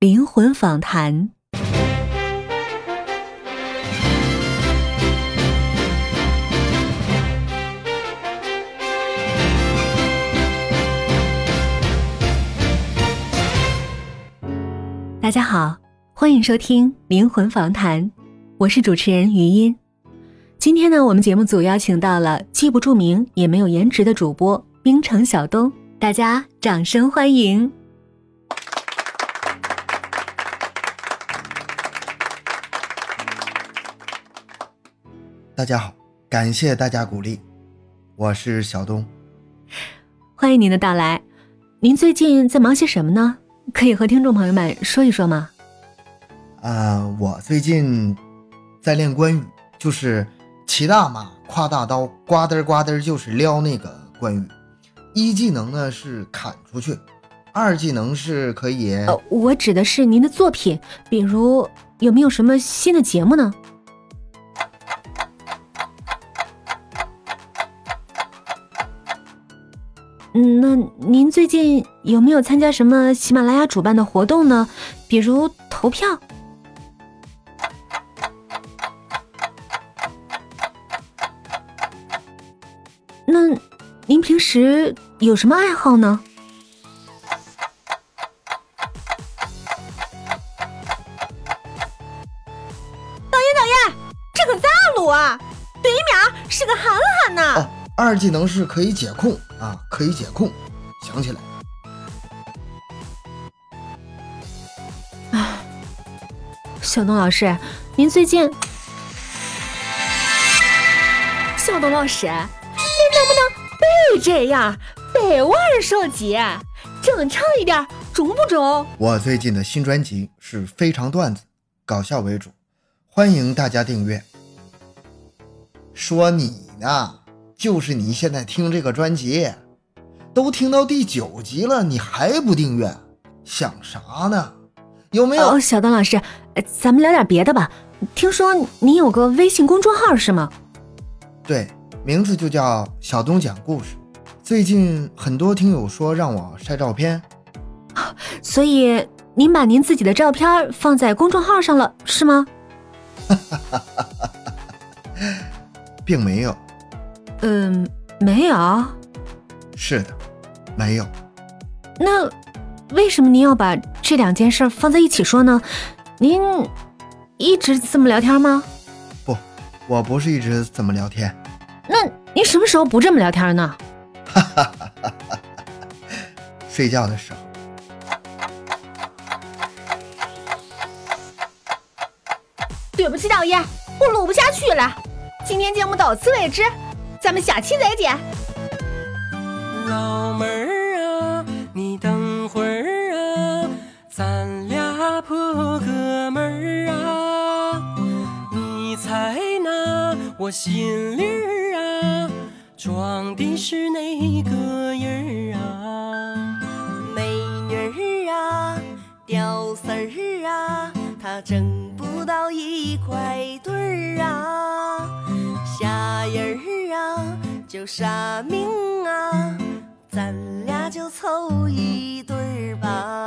灵魂访谈。大家好，欢迎收听灵魂访谈，我是主持人余音。今天呢，我们节目组邀请到了既不著名也没有颜值的主播冰城小东，大家掌声欢迎。大家好，感谢大家鼓励，我是小东。欢迎您的到来。您最近在忙些什么呢？可以和听众朋友们说一说吗？啊，我最近在练关羽，就是骑大马、挎大刀，呱嘚呱嘚就是撩那个关羽。一技能呢是砍出去，二技能是可以。呃，我指的是您的作品，比如有没有什么新的节目呢？嗯，那您最近有没有参加什么喜马拉雅主办的活动呢？比如投票？那您平时有什么爱好呢？导演，导演，这可咋录啊？对面是个憨憨呐。哦，二技能是可以解控啊，可以解控。想起来。唉，小东老师，您最近……小东老师，您能不能别这样，别玩手机，正常一点，中不中？我最近的新专辑是非常段子，搞笑为主，欢迎大家订阅。说你呢，就是你现在听这个专辑，都听到第九集了，你还不订阅，想啥呢？有没有？哦，小东老师，咱们聊点别的吧。听说你有个微信公众号是吗？对，名字就叫小东讲故事。最近很多听友说让我晒照片，所以您把您自己的照片放在公众号上了是吗？并没有。嗯，没有。是的，没有。那为什么您要把这两件事放在一起说呢？您一直这么聊天吗？不，我不是一直这么聊天。那您什么时候不这么聊天呢？哈哈哈哈哈！睡觉的时候。对不起，导演，我录不下去了。今天节目到此为止，咱们下期再见。老妹儿啊，你等会儿啊，咱俩破哥们儿啊，你猜那我心里儿啊，装的是哪个人儿啊？美女儿啊，屌丝儿啊，他挣不到一块堆有啥命啊。咱俩就凑一对儿吧。